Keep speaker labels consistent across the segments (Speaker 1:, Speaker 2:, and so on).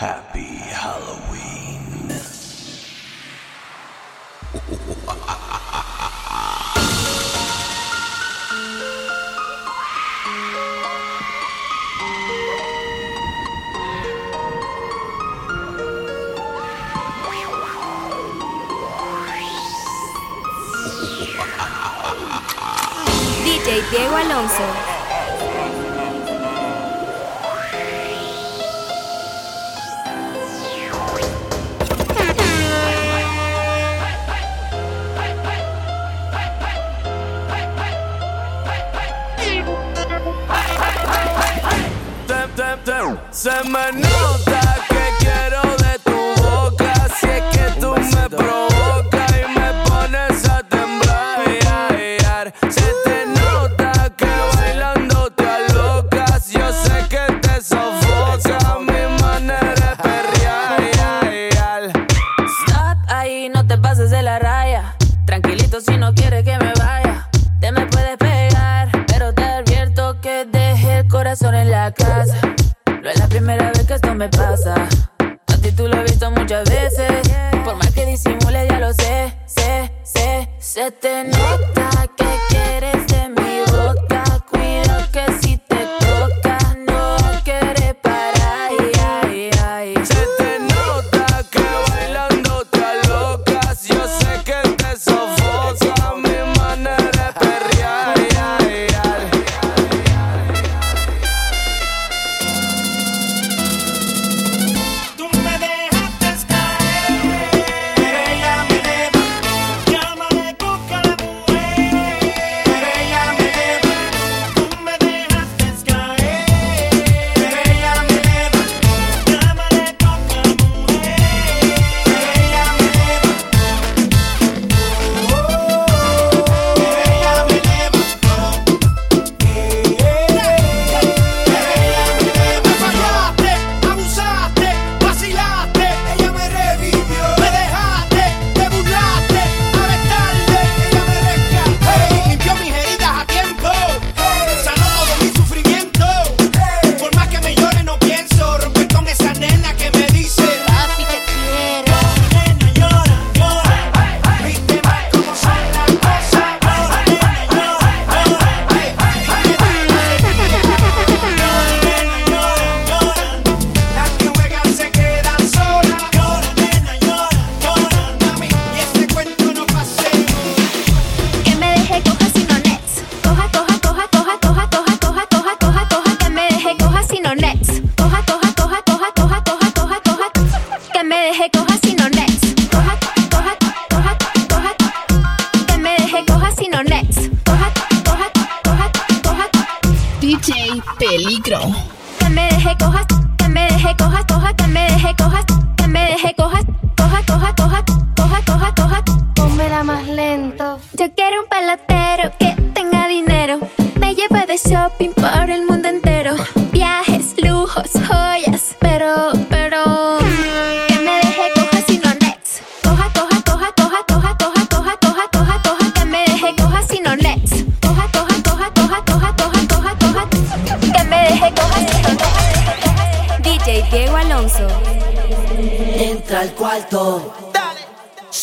Speaker 1: Happy Halloween.
Speaker 2: DJ Diego Alonso.
Speaker 3: Semana.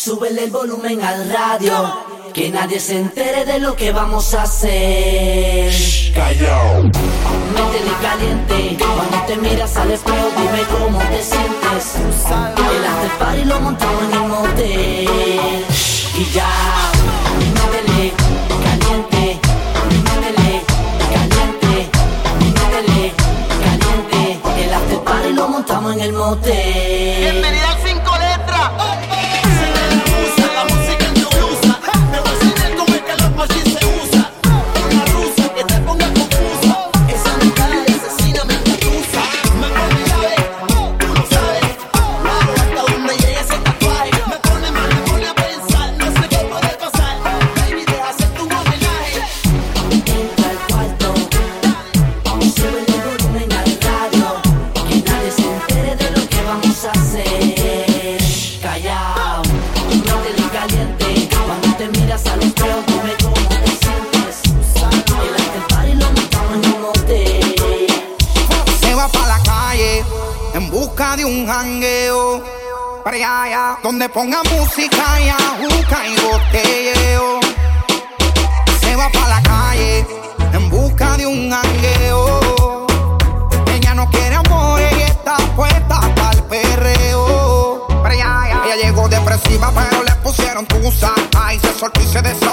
Speaker 3: Súbele el volumen al radio. Que nadie se entere de lo que vamos a hacer.
Speaker 1: Shh, callao.
Speaker 3: Métele caliente. Cuando te miras al espejo, dime cómo te sientes. El after party lo montamos en el motel. Y ya. Métele caliente. Métele caliente. Métele caliente. El after party lo montamos en el motel.
Speaker 4: solsticio de.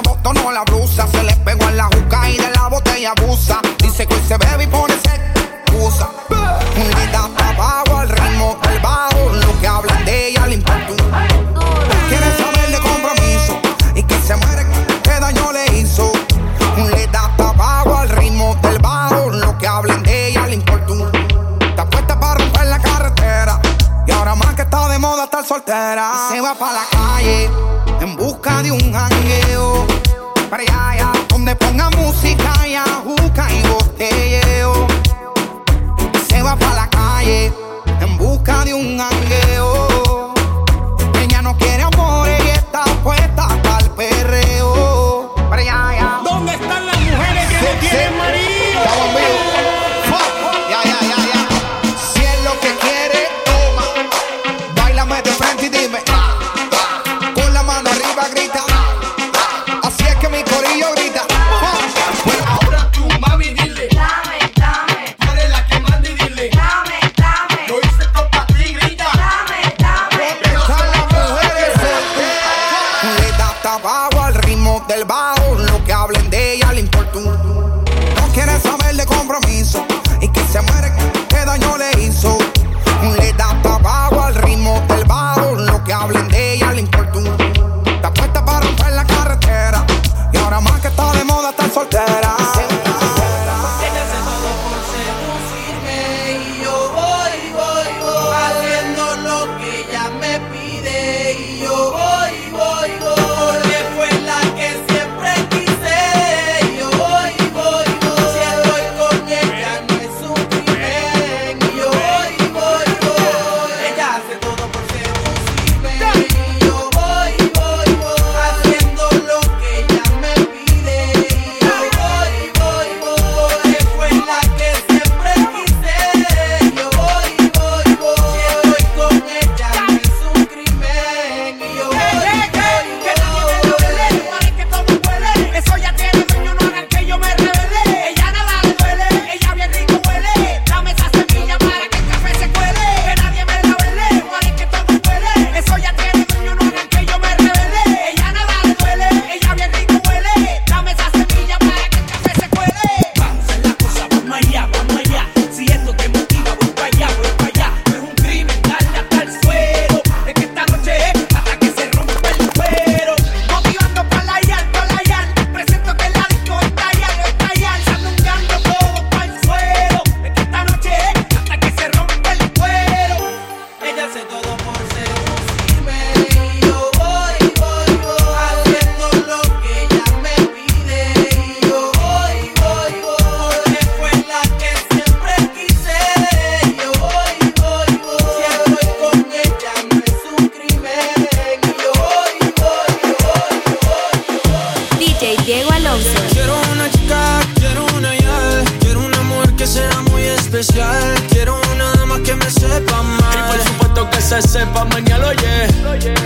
Speaker 5: sepa mañana, oye.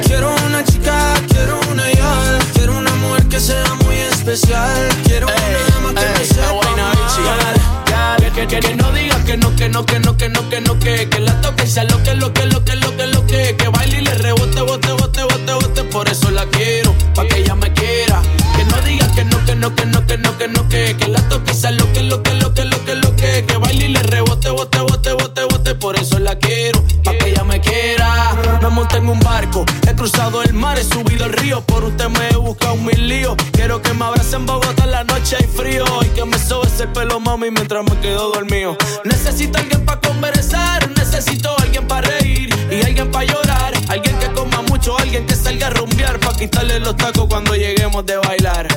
Speaker 5: Quiero una chica, quiero una yal. Quiero una mujer que sea muy especial. Quiero ey, una dama que me sepa mal. Que, que, que, no diga que no, que no, que no, que no, que no, que, que la toque sea lo que, lo que, lo que, lo que, lo que, que baile y le rebote, bote, bote, bote, bote, por eso la quiero, pa' que ella me quiera. Que no diga que no, que no, que no, que no, que no, que, que la toque sea lo que, lo que, lo que, lo que, lo que, que baile y le rebote, bote, bote, bote, bote, por eso la quiero, puesto en un barco. He cruzado el mar, he subido el río. Por usted me he buscado mil líos. Quiero que me abrace en Bogotá en la noche hay frío. Y que me sobes ese pelo, mami, mientras me quedo dormido. Necesito alguien para conversar. Necesito alguien para reír y alguien para llorar. Alguien que coma mucho, alguien que salga a rumbear. Pa' quitarle los tacos cuando lleguemos. De bailar.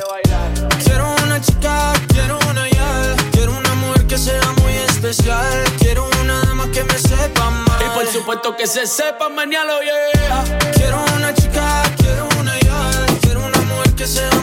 Speaker 5: que se sepa, mañana lo yeah. Quiero una chica, quiero una yal, quiero una mujer que sea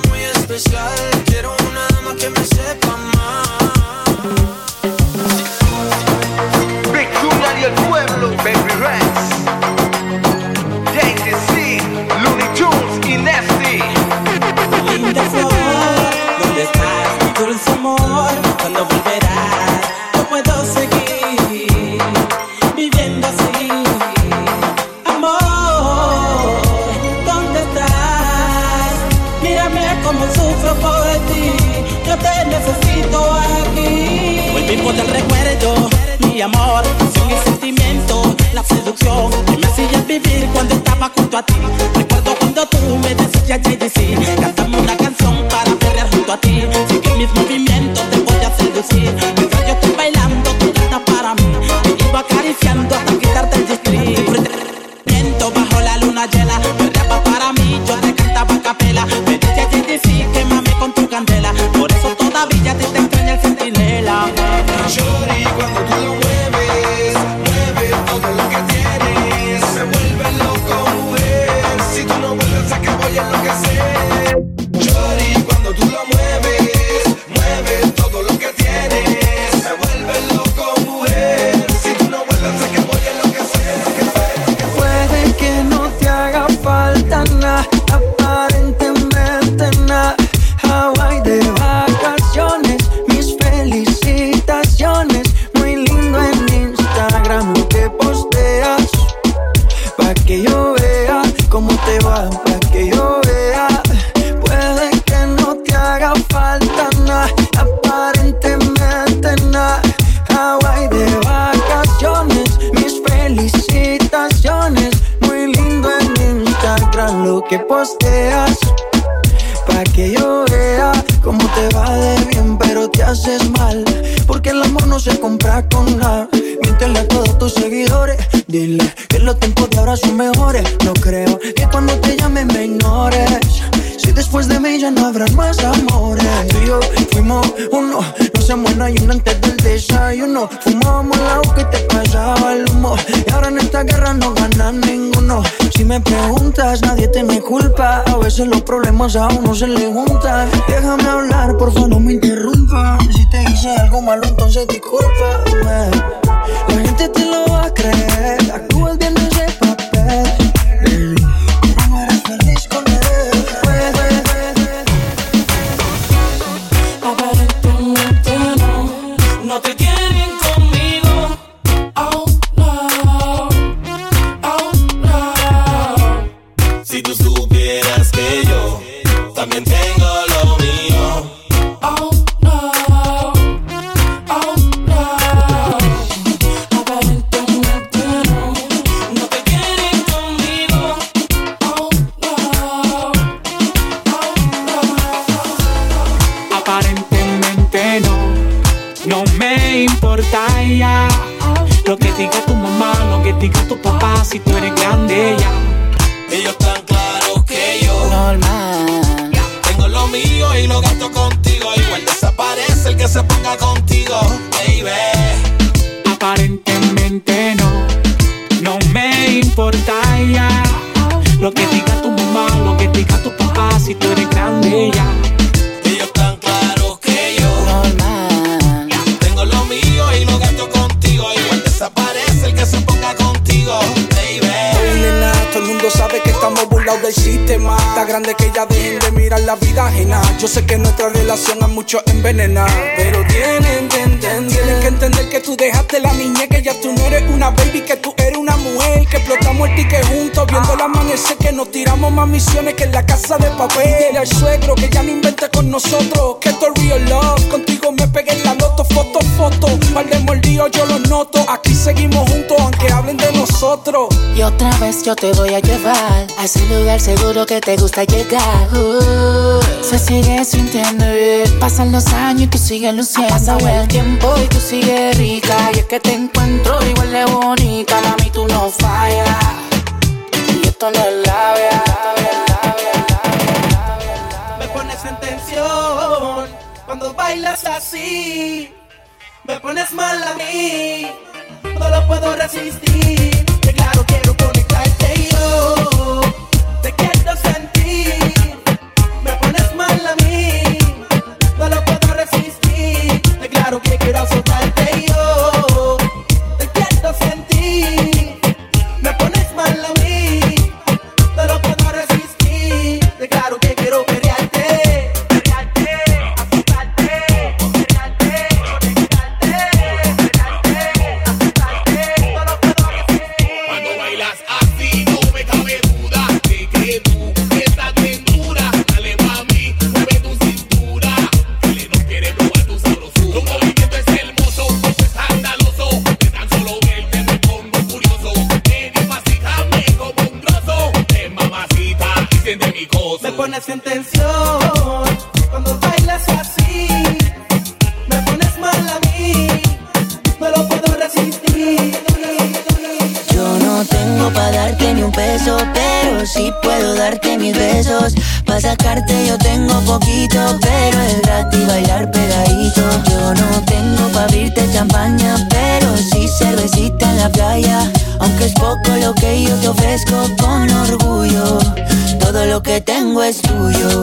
Speaker 6: Volvimos del recuerdo, mi amor, sin el sentimiento, la seducción que me hacías vivir cuando estaba junto a ti. Recuerdo cuando tú me decías JDC, cantame una canción para me
Speaker 7: preguntas, nadie te me culpa. A veces los problemas a uno se le juntan. Déjame hablar, por favor, no me interrumpa. Si te hice algo malo, entonces discúlpame. La gente te lo va a creer. No
Speaker 6: me importa ya. Lo que diga tu mamá, lo que diga tu papá, si tú eres grande ya.
Speaker 8: Ellos tan claros que yo normal. Tengo lo mío y lo gasto contigo. Igual desaparece el que se ponga contigo, baby.
Speaker 6: Aparentemente no, no me importa ya. Lo que diga tu mamá, lo que diga tu papá, si tú eres grande ya.
Speaker 8: Desaparece el que se ponga contigo, baby.
Speaker 9: Nena, todo el mundo sabe que estamos del sistema. Está grande que ya dejen de mirar la vida ajena. Yo sé que nuestra relación a muchos envenena. Pero tienen que entender, tienen que entender que tú dejaste la niñez, que ya tú no eres una baby, que tú eres una mujer. Que explotamos el ticket juntos, viendo el amanecer, que nos tiramos más misiones que en la casa de papel. Dile al suegro que ya no invente con nosotros, que esto es real love. Contigo me pegué en la loto, foto, foto. Par de mordidos yo los noto. Aquí seguimos juntos, aunque hablen de nosotros.
Speaker 10: Y otra vez yo te voy a llevar a ese lugar seguro que te gusta llegar. Uh, se sigue sintiendo bien. Pasan los años y tú sigues luciendo. Pasa el tiempo y tú sigues rica. Y es que te encuentro igual de bonita. Mami, tú no fallas. Y esto no es labia.
Speaker 6: Me pones en tensión cuando bailas así. Me pones mal a mí, no lo puedo resistir. Que claro, quiero conectarte yo. Claro que quiero
Speaker 11: pero si puedo darte mis besos. Para sacarte yo tengo poquito, pero es gratis bailar pegadito. Yo no tengo para abrirte champaña, pero si sí cervecita en la playa. Aunque es poco lo que yo te ofrezco con orgullo, todo lo que tengo es tuyo.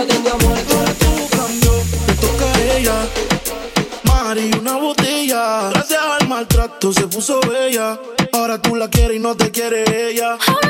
Speaker 11: no
Speaker 12: tengo amor
Speaker 2: Todo tú
Speaker 7: cambió, me toca ella. Mari, una botella. Gracias al maltrato se puso bella. Ahora tú la quieres y no te quiere ella. Ahora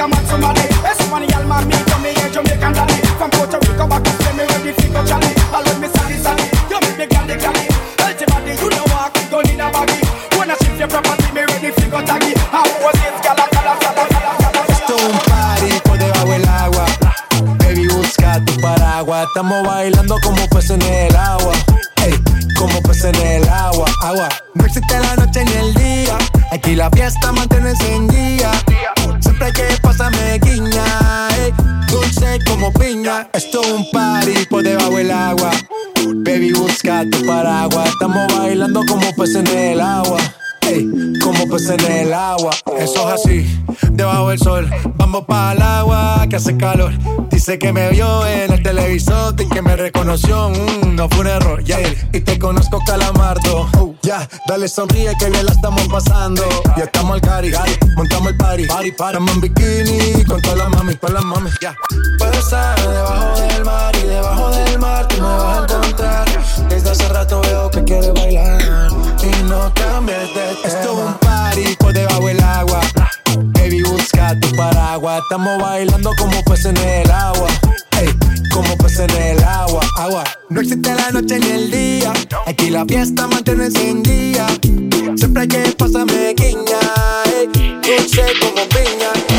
Speaker 7: a
Speaker 13: mad somebody. Hey, somebody, y'all, mommy, come here, Jamaican daddy. Dice que me vio en el televisor y que me reconoció. Mm, no fue un error, yeah. Y te conozco, calamardo. Oh, ya, dale sonríe que bien la estamos pasando. Ya estamos al cari, montamos el party. Party, party. Estamos en bikini con todas las mami, con las mami, ya. Puedo estar debajo del mar y debajo del mar tú me vas a encontrar. Desde hace rato veo que quieres bailar y no cambies de tema. Esto es un party por debajo del agua. Tu paraguas. Estamos bailando como peces en el agua. Ey, como peces en el agua. Agua. No existe la noche ni el día. Aquí la fiesta mantiene encendida. Siempre que pasa me guiña. Ey, dulce como piña.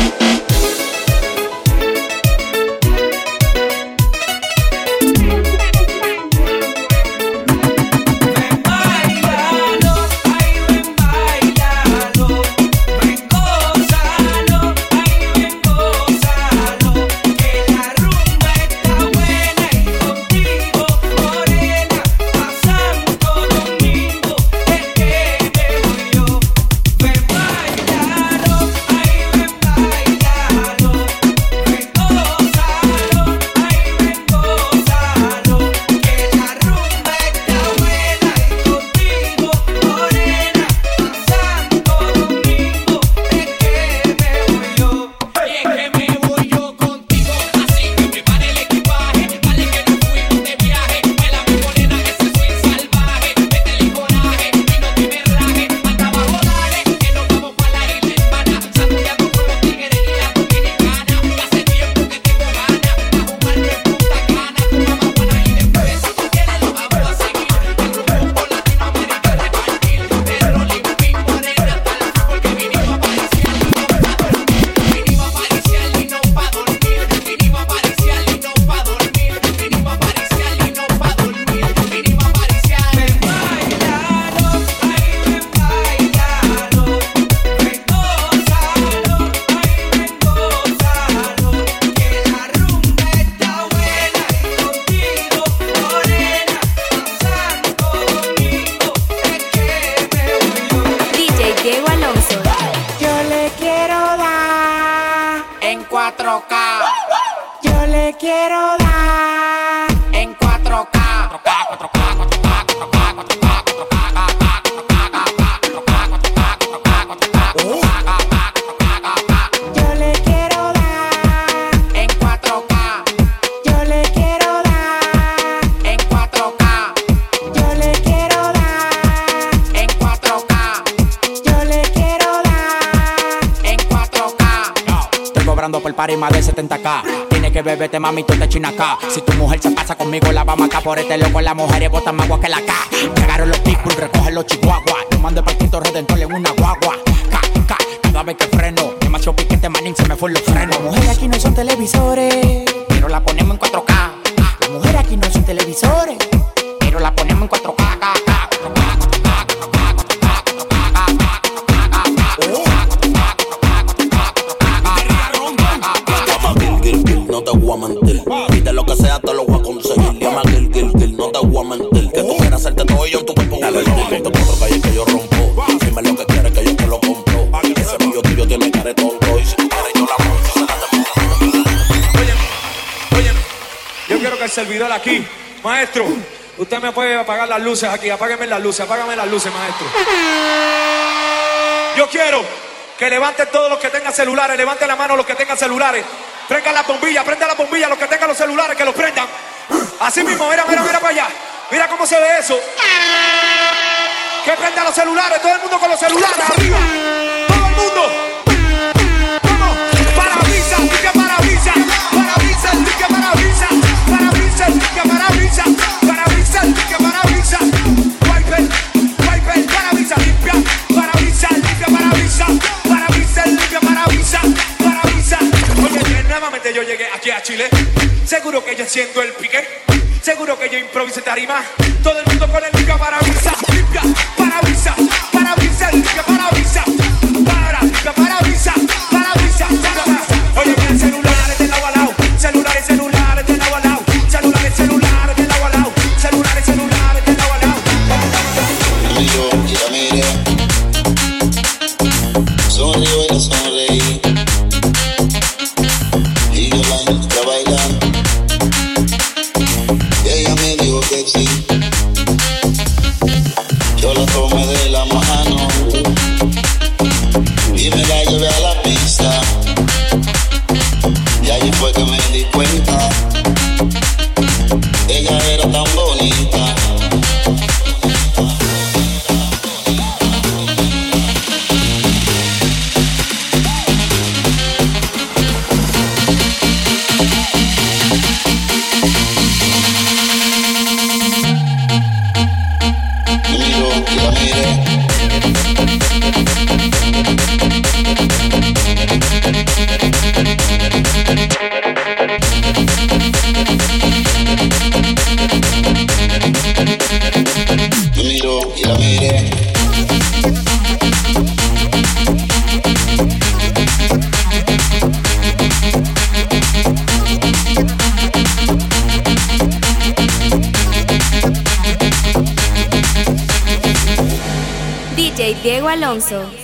Speaker 14: Cobrando por par y más de 70k. Tiene que beberte, mami, tú te acá. Si tu mujer se pasa conmigo, la vamos acá por este loco. Las mujeres botan más agua que la K. Llegaron los pitbull, recogen los chihuahuas. Yo mando el Cristo Redentor en una guagua. Ca, ca, cada vez que freno. Demasiado piquete, manín, se me fue los frenos. Las mujeres aquí no son televisores, pero la ponemos en 4K. Las mujeres aquí no son televisores, pero la ponemos en 4K.
Speaker 15: No te voy a mentir. Que tú quieras hacerte todo y yo en tu cuerpo. Dale, dile, te cuatro calles que yo rompo. Dime lo que quieres que yo te lo compro. Ese pillo tuyo tiene cara de tonto. Y si tú quieres, yo la monto. Se la te
Speaker 16: Oye, yo quiero que el servidor aquí, maestro, usted me puede apagar las luces aquí, apágueme las luces, apágame las luces, maestro. Yo quiero que levanten todos los que tengan celulares, levanten la mano los que tengan celulares, prendan la bombilla, prendan la bombilla, los que tengan los celulares, que los prendan. Así mismo, mira, mira, mira para allá. Mira cómo se ve eso. Que prende a los celulares, todo el mundo con los celulares arriba. Todo el mundo. Vamos, para brisa, tica para brisa, para brisa, tica para brisa, para brisa, limpia, para brisa limpia, para brisa, limpia, para brisa, para. Oye, nuevamente yo llegué aquí a Chile, seguro que yo siento el pique. Seguro que yo improviso tarima. Todo el mundo con el limpia para brisa, limpia para
Speaker 17: brisa, para brisa,
Speaker 2: limpia para So,